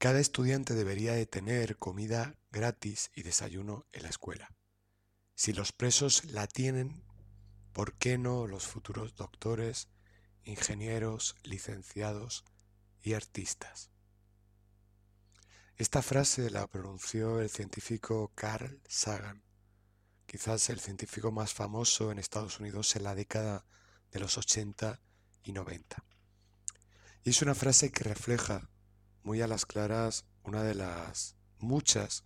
Cada estudiante debería de tener comida gratis y desayuno en la escuela. Si los presos la tienen, ¿por qué no los futuros doctores, ingenieros, licenciados y artistas? Esta frase la pronunció el científico Carl Sagan, quizás el científico más famoso en Estados Unidos en la década de los 80 y 90. Y es una frase que refleja muy a las claras una de las muchas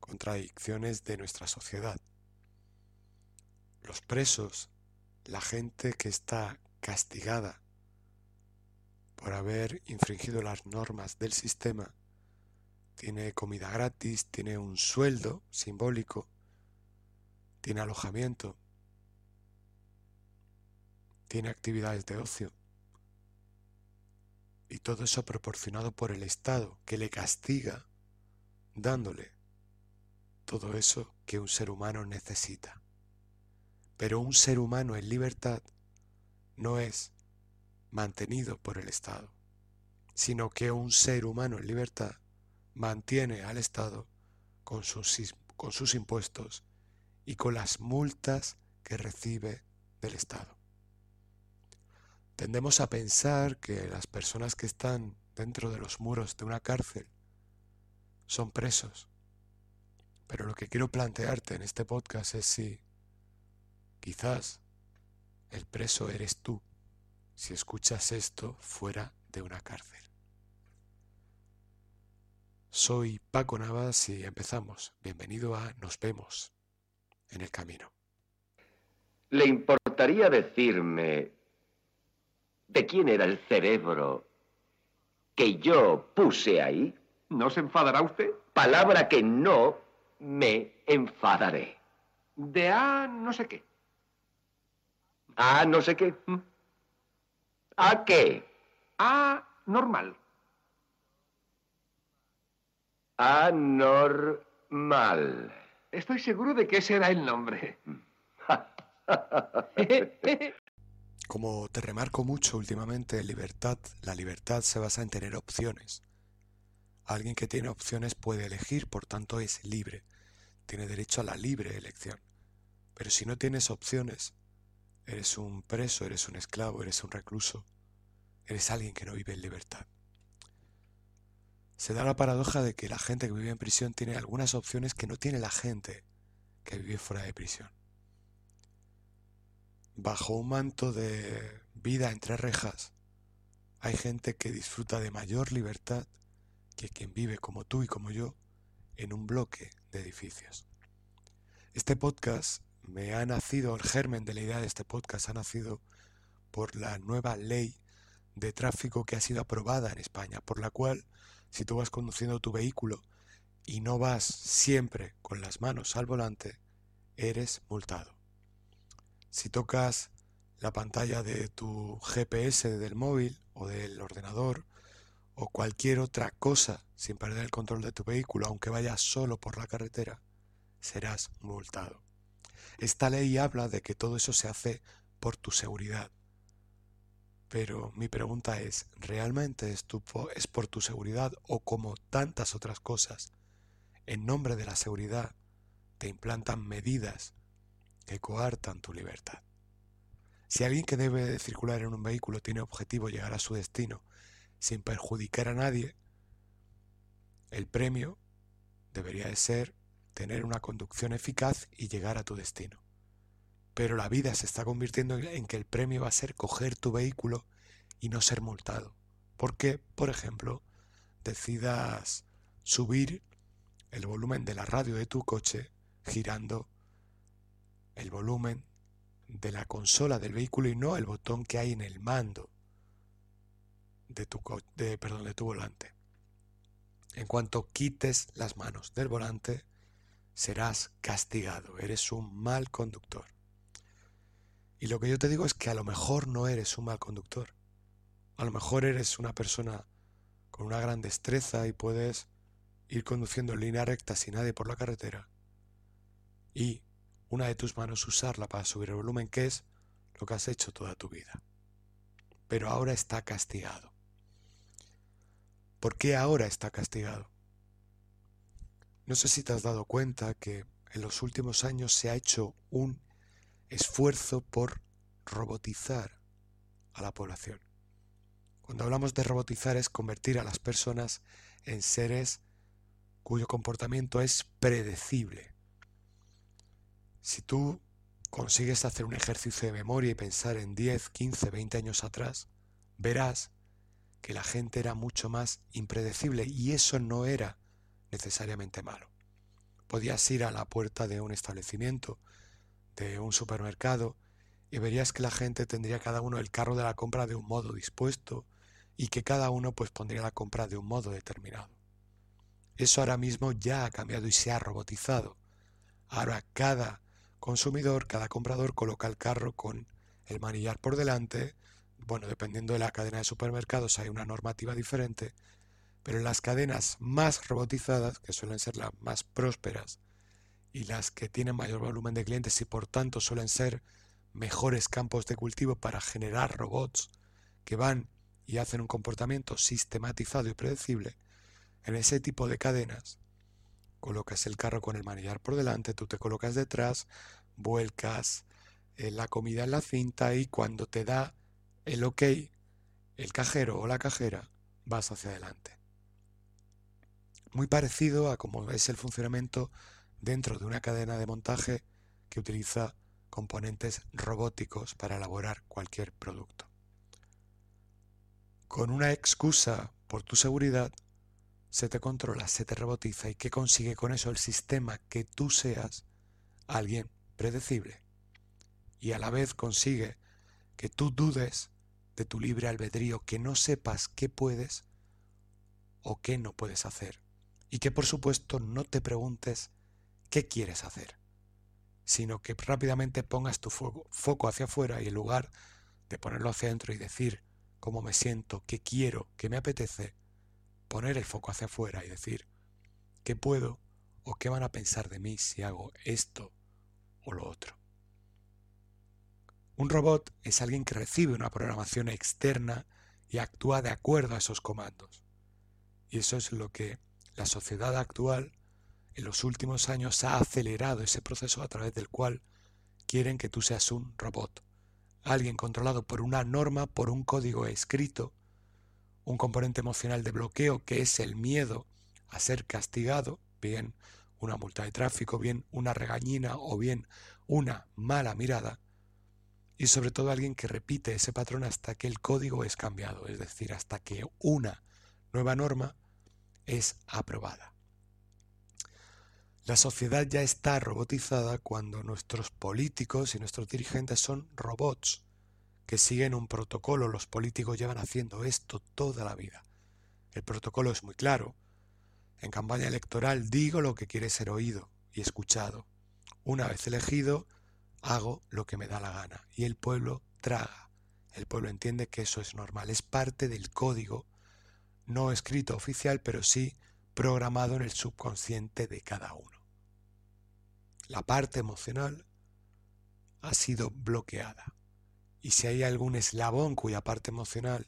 contradicciones de nuestra sociedad. Los presos, la gente que está castigada por haber infringido las normas del sistema, tiene comida gratis, tiene un sueldo simbólico, tiene alojamiento, tiene actividades de ocio. Y todo eso proporcionado por el Estado, que le castiga dándole todo eso que un ser humano necesita. Pero un ser humano en libertad no es mantenido por el Estado, sino que un ser humano en libertad mantiene al Estado con sus, con sus impuestos y con las multas que recibe del Estado. Tendemos a pensar que las personas que están dentro de los muros de una cárcel son presos. Pero lo que quiero plantearte en este podcast es si quizás el preso eres tú si escuchas esto fuera de una cárcel. Soy Paco Navas y empezamos. Bienvenido a Nos vemos en el camino. ¿Le importaría decirme de quién era el cerebro que yo puse ahí? ¿No se enfadará usted? Palabra que no me enfadaré. De A no sé qué. ¿A no sé qué? ¿Mm? ¿A qué? A normal. Anormal. Estoy seguro de que ese era el nombre. Como te remarco mucho últimamente, libertad, la libertad se basa en tener opciones. Alguien que tiene opciones puede elegir, por tanto es libre. Tiene derecho a la libre elección. Pero si no tienes opciones, eres un preso, eres un esclavo, eres un recluso, eres alguien que no vive en libertad. Se da la paradoja de que la gente que vive en prisión tiene algunas opciones que no tiene la gente que vive fuera de prisión. Bajo un manto de vida entre rejas, hay gente que disfruta de mayor libertad que quien vive como tú y como yo en un bloque de edificios. Este podcast me ha nacido, el germen de la idea de este podcast ha nacido por la nueva ley de tráfico que ha sido aprobada en España, por la cual si tú vas conduciendo tu vehículo y no vas siempre con las manos al volante, eres multado. Si tocas la pantalla de tu GPS del móvil o del ordenador o cualquier otra cosa sin perder el control de tu vehículo, aunque vayas solo por la carretera, serás multado. Esta ley habla de que todo eso se hace por tu seguridad. Pero mi pregunta es, ¿realmente es, por tu seguridad o como tantas otras cosas, en nombre de la seguridad, te implantan medidas que coartan tu libertad? Si alguien que debe de circular en un vehículo tiene objetivo llegar a su destino sin perjudicar a nadie, el premio debería de ser tener una conducción eficaz y llegar a tu destino. Pero la vida se está convirtiendo en que el premio va a ser coger tu vehículo y no ser multado. Porque, por ejemplo, decidas subir el volumen de la radio de tu coche girando el volumen de la consola del vehículo y no el botón que hay en el mando de tu, de, perdón, de tu volante. En cuanto quites las manos del volante, serás castigado. Eres un mal conductor. Y lo que yo te digo es que a lo mejor no eres un mal conductor. A lo mejor eres una persona con una gran destreza y puedes ir conduciendo en línea recta sin nadie por la carretera. Y una de tus manos usarla para subir el volumen, que es lo que has hecho toda tu vida. Pero ahora está castigado. ¿Por qué ahora está castigado? No sé si te has dado cuenta que en los últimos años se ha hecho un esfuerzo por robotizar a la población. Cuando hablamos de robotizar es convertir a las personas en seres cuyo comportamiento es predecible. Si tú consigues hacer un ejercicio de memoria y pensar en 10, 15, 20 años atrás, verás que la gente era mucho más impredecible y eso no era necesariamente malo. Podías ir a la puerta de un establecimiento, de un supermercado, y verías que la gente tendría cada uno el carro de la compra de un modo dispuesto y que cada uno pues pondría la compra de un modo determinado. Eso ahora mismo ya ha cambiado y se ha robotizado. Ahora cada consumidor, cada comprador coloca el carro con el manillar por delante. Bueno, dependiendo de la cadena de supermercados hay una normativa diferente, pero en las cadenas más robotizadas, que suelen ser las más prósperas y las que tienen mayor volumen de clientes y por tanto suelen ser mejores campos de cultivo para generar robots que van y hacen un comportamiento sistematizado y predecible, en ese tipo de cadenas colocas el carro con el manillar por delante, tú te colocas detrás, vuelcas eh, la comida en la cinta y cuando te da el ok, el cajero o la cajera, vas hacia adelante. Muy parecido a cómo es el funcionamiento dentro de una cadena de montaje que utiliza componentes robóticos para elaborar cualquier producto. Con una excusa por tu seguridad, se te controla, se te robotiza y ¿qué consigue con eso el sistema? Que tú seas alguien predecible y a la vez consigue que tú dudes de tu libre albedrío, que no sepas qué puedes o qué no puedes hacer y que por supuesto no te preguntes qué quieres hacer, sino que rápidamente pongas tu foco hacia afuera y en lugar de ponerlo hacia adentro y decir cómo me siento, qué quiero, qué me apetece, poner el foco hacia afuera y decir, ¿qué puedo o qué van a pensar de mí si hago esto o lo otro? Un robot es alguien que recibe una programación externa y actúa de acuerdo a esos comandos. Y eso es lo que la sociedad actual en los últimos años ha acelerado ese proceso a través del cual quieren que tú seas un robot, alguien controlado por una norma, por un código escrito, un componente emocional de bloqueo que es el miedo a ser castigado, bien una multa de tráfico, bien una regañina o bien una mala mirada, y sobre todo alguien que repite ese patrón hasta que el código es cambiado, es decir, hasta que una nueva norma es aprobada. La sociedad ya está robotizada cuando nuestros políticos y nuestros dirigentes son robots que siguen un protocolo. Los políticos llevan haciendo esto toda la vida. El protocolo es muy claro. En campaña electoral digo lo que quiere ser oído y escuchado. Una vez elegido, hago lo que me da la gana. Y el pueblo traga. El pueblo entiende que eso es normal. Es parte del código, no escrito oficial, pero sí programado en el subconsciente de cada uno. La parte emocional ha sido bloqueada y si hay algún eslabón cuya parte emocional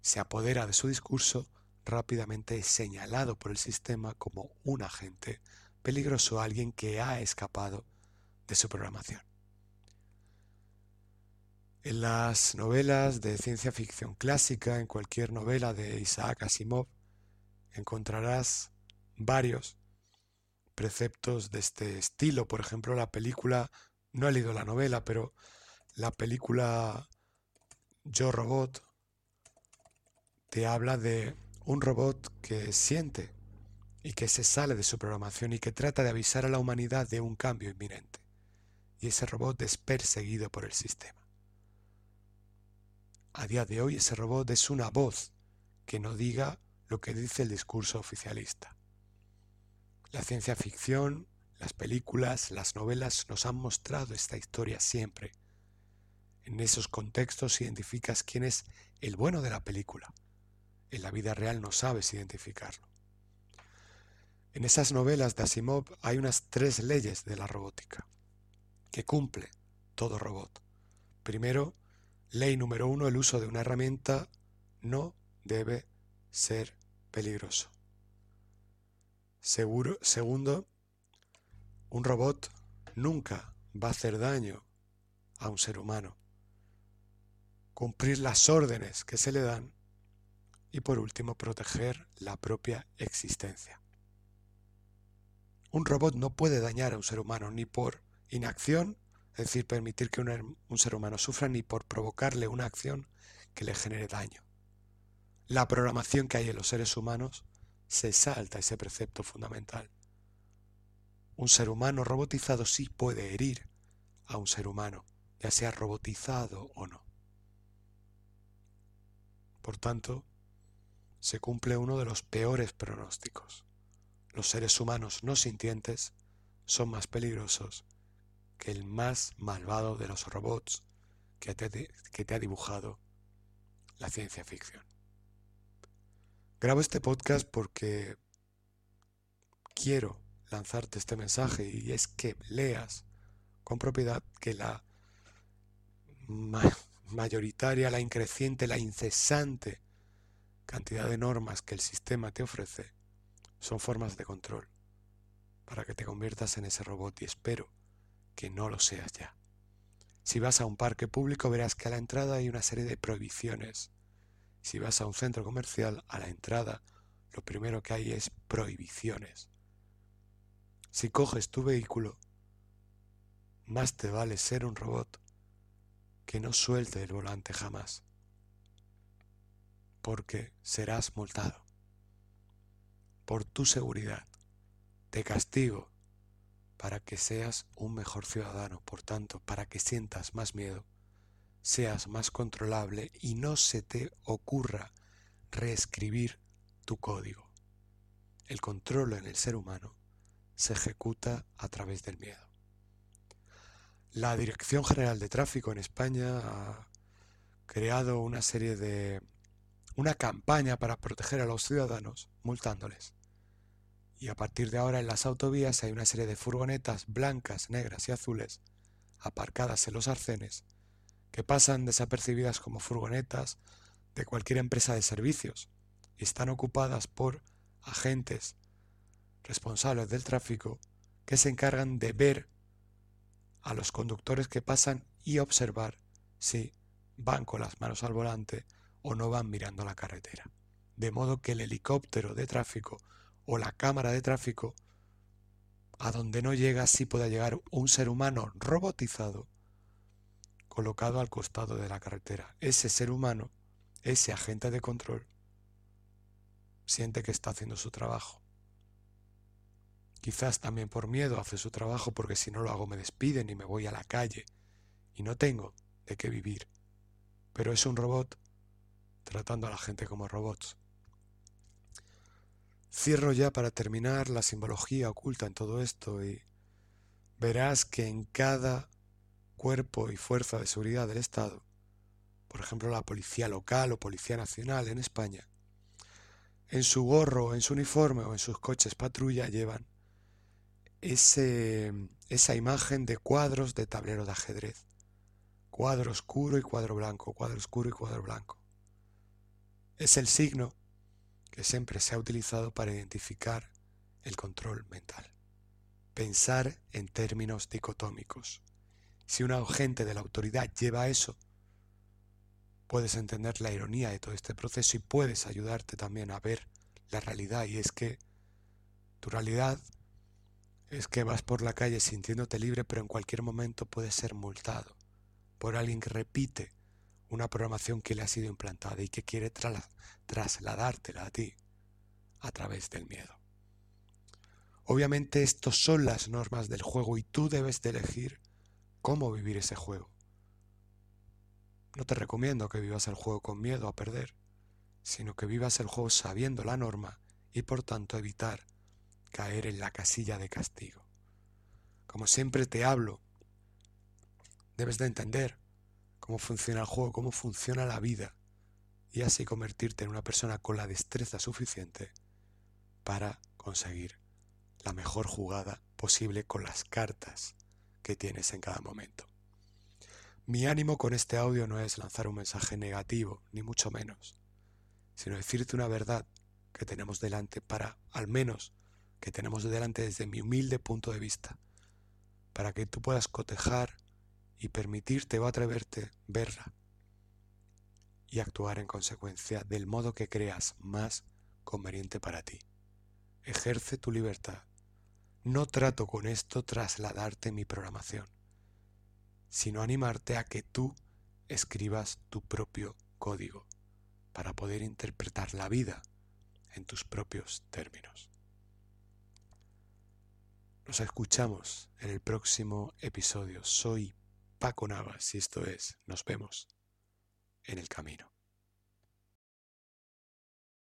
se apodera de su discurso, rápidamente es señalado por el sistema como un agente peligroso, alguien que ha escapado de su programación. En las novelas de ciencia ficción clásica, en cualquier novela de Isaac Asimov, encontrarás varios preceptos de este estilo. Por ejemplo, la película, no he leído la novela, pero la película Yo Robot te habla de un robot que siente y que se sale de su programación y que trata de avisar a la humanidad de un cambio inminente. Y ese robot es perseguido por el sistema. A día de hoy ese robot es una voz que no diga lo que dice el discurso oficialista. La ciencia ficción, las películas, las novelas nos han mostrado esta historia siempre. En esos contextos identificas quién es el bueno de la película. En la vida real no sabes identificarlo. En esas novelas de Asimov hay unas tres leyes de la robótica que cumple todo robot. Primero, ley número uno, el uso de una herramienta no debe ser peligroso. Segundo, un robot nunca va a hacer daño a un ser humano. Cumplir las órdenes que se le dan y por último proteger la propia existencia. Un robot no puede dañar a un ser humano ni por inacción, es decir, permitir que un, un, ser humano sufra, ni por provocarle una acción que le genere daño. La programación que hay en los seres humanos se salta ese precepto fundamental. Un ser humano robotizado sí puede herir a un ser humano, ya sea robotizado o no. Por tanto, se cumple uno de los peores pronósticos. Los seres humanos no sintientes son más peligrosos que el más malvado de los robots que te, ha dibujado la ciencia ficción. Grabo este podcast porque quiero lanzarte este mensaje y es que leas con propiedad que la mayoritaria, la increciente, la incesante cantidad de normas que el sistema te ofrece son formas de control para que te conviertas en ese robot y espero que no lo seas ya. Si vas a un parque público verás que a la entrada hay una serie de prohibiciones. Si vas a un centro comercial, a la entrada lo primero que hay es prohibiciones. Si coges tu vehículo, más te vale ser un robot que no suelte el volante jamás, porque serás multado. Por tu seguridad, te castigo para que seas un mejor ciudadano, por tanto, para que sientas más miedo, seas más controlable y no se te ocurra reescribir tu código. El control en el ser humano se ejecuta a través del miedo. La Dirección General de Tráfico en España ha creado una serie de una campaña para proteger a los ciudadanos multándoles. Y a partir de ahora en las autovías hay una serie de furgonetas blancas, negras y azules aparcadas en los arcenes que pasan desapercibidas como furgonetas de cualquier empresa de servicios y están ocupadas por agentes responsables del tráfico que se encargan de ver a los conductores que pasan y observar si van con las manos al volante o no van mirando la carretera. De modo que el helicóptero de tráfico o la cámara de tráfico, a donde no llega, sí pueda llegar un ser humano robotizado colocado al costado de la carretera. Ese ser humano, ese agente de control, siente que está haciendo su trabajo. Quizás también por miedo hace su trabajo porque si no lo hago me despiden y me voy a la calle y no tengo de qué vivir. Pero es un robot tratando a la gente como robots. Cierro ya para terminar la simbología oculta en todo esto y verás que en cada cuerpo y fuerza de seguridad del Estado, por ejemplo la policía local o policía nacional en España, en su gorro, en su uniforme o en sus coches patrulla llevan ese, esa imagen de cuadros de tablero de ajedrez. Cuadro oscuro y cuadro blanco, cuadro oscuro y cuadro blanco. Es el signo que siempre se ha utilizado para identificar el control mental. Pensar en términos dicotómicos. Si un agente de la autoridad lleva eso, puedes entender la ironía de todo este proceso y puedes ayudarte también a ver la realidad. Y es que tu realidad es que vas por la calle sintiéndote libre, pero en cualquier momento puedes ser multado por alguien que repite una programación que le ha sido implantada y que quiere trasladártela a ti a través del miedo. Obviamente estos son las normas del juego y tú debes de elegir cómo vivir ese juego. No te recomiendo que vivas el juego con miedo a perder, sino que vivas el juego sabiendo la norma y por tanto evitar caer en la casilla de castigo. Como siempre te hablo, debes de entender cómo funciona el juego, cómo funciona la vida y así convertirte en una persona con la destreza suficiente para conseguir la mejor jugada posible con las cartas que tienes en cada momento. Mi ánimo con este audio no es lanzar un mensaje negativo, ni mucho menos, sino decirte una verdad que tenemos delante para, al menos, que tenemos delante desde mi humilde punto de vista, para que tú puedas cotejar y permitirte o atreverte verla y actuar en consecuencia del modo que creas más conveniente para ti. Ejerce tu libertad. No trato con esto trasladarte mi programación sino animarte a que tú escribas tu propio código para poder interpretar la vida en tus propios términos. Nos escuchamos en el próximo episodio. Soy Paco Navas y esto es Nos vemos en el camino.